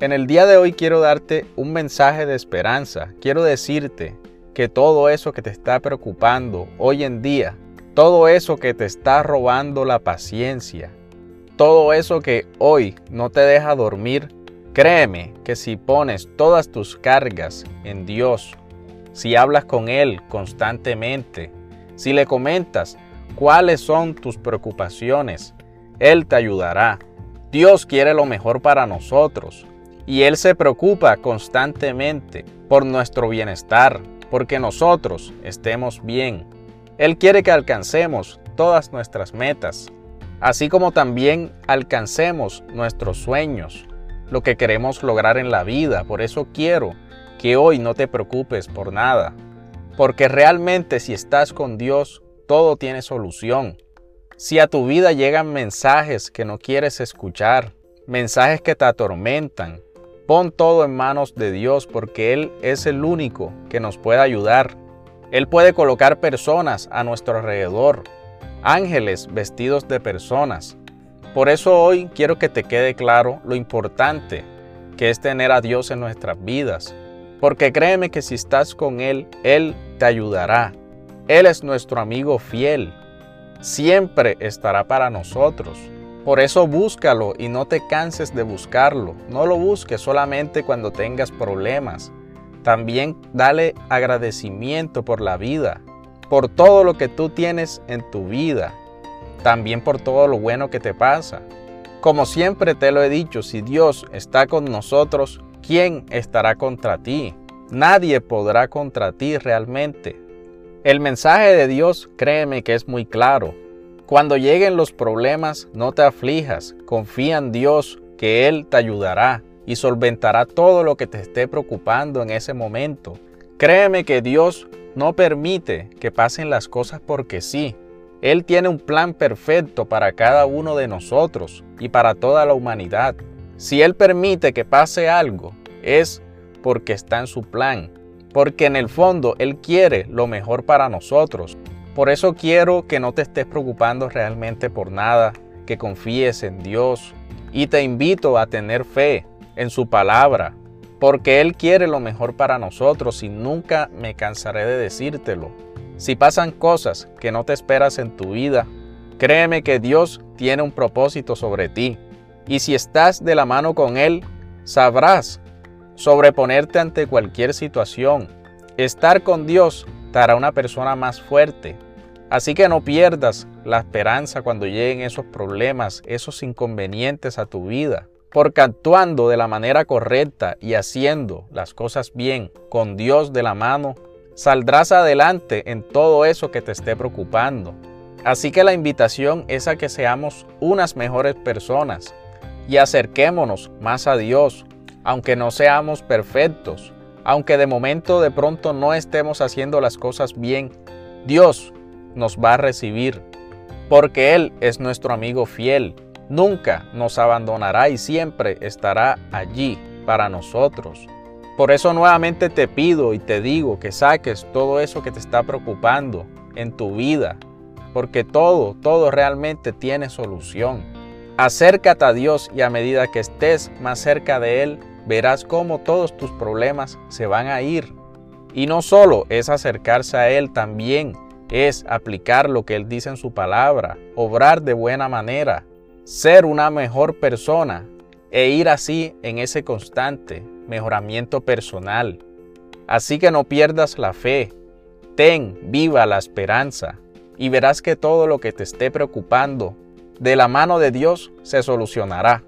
En el día de hoy quiero darte un mensaje de esperanza. Quiero decirte que todo eso que te está preocupando hoy en día, todo eso que te está robando la paciencia, todo eso que hoy no te deja dormir, créeme que si pones todas tus cargas en Dios, si hablas con Él constantemente, si le comentas cuáles son tus preocupaciones, Él te ayudará. Dios quiere lo mejor para nosotros y Él se preocupa constantemente por nuestro bienestar, porque nosotros estemos bien. Él quiere que alcancemos todas nuestras metas, así como también alcancemos nuestros sueños, lo que queremos lograr en la vida. Por eso quiero que hoy no te preocupes por nada, porque realmente si estás con Dios, todo tiene solución. Si a tu vida llegan mensajes que no quieres escuchar, mensajes que te atormentan, Pon todo en manos de Dios porque Él es el único que nos puede ayudar. Él puede colocar personas a nuestro alrededor, ángeles vestidos de personas. Por eso hoy quiero que te quede claro lo importante que es tener a Dios en nuestras vidas. Porque créeme que si estás con Él, Él te ayudará. Él es nuestro amigo fiel. Siempre estará para nosotros. Por eso búscalo y no te canses de buscarlo. No lo busques solamente cuando tengas problemas. También dale agradecimiento por la vida, por todo lo que tú tienes en tu vida, también por todo lo bueno que te pasa. Como siempre te lo he dicho, si Dios está con nosotros, ¿quién estará contra ti? Nadie podrá contra ti realmente. El mensaje de Dios, créeme que es muy claro. Cuando lleguen los problemas, no te aflijas, confía en Dios, que Él te ayudará y solventará todo lo que te esté preocupando en ese momento. Créeme que Dios no permite que pasen las cosas porque sí. Él tiene un plan perfecto para cada uno de nosotros y para toda la humanidad. Si Él permite que pase algo, es porque está en su plan, porque en el fondo Él quiere lo mejor para nosotros. Por eso quiero que no te estés preocupando realmente por nada, que confíes en Dios y te invito a tener fe en su palabra, porque Él quiere lo mejor para nosotros y nunca me cansaré de decírtelo. Si pasan cosas que no te esperas en tu vida, créeme que Dios tiene un propósito sobre ti. Y si estás de la mano con Él, sabrás sobreponerte ante cualquier situación. Estar con Dios te una persona más fuerte, Así que no pierdas la esperanza cuando lleguen esos problemas, esos inconvenientes a tu vida, porque actuando de la manera correcta y haciendo las cosas bien, con Dios de la mano, saldrás adelante en todo eso que te esté preocupando. Así que la invitación es a que seamos unas mejores personas y acerquémonos más a Dios, aunque no seamos perfectos, aunque de momento de pronto no estemos haciendo las cosas bien. Dios nos va a recibir, porque Él es nuestro amigo fiel. Nunca nos abandonará y siempre estará allí para nosotros. Por eso nuevamente te pido y te digo que saques todo eso que te está preocupando en tu vida, porque todo, todo realmente tiene solución. Acércate a Dios y a medida que estés más cerca de Él, verás cómo todos tus problemas se van a ir. Y no solo es acercarse a Él, también es aplicar lo que Él dice en su palabra, obrar de buena manera, ser una mejor persona e ir así en ese constante mejoramiento personal. Así que no pierdas la fe, ten viva la esperanza y verás que todo lo que te esté preocupando de la mano de Dios se solucionará.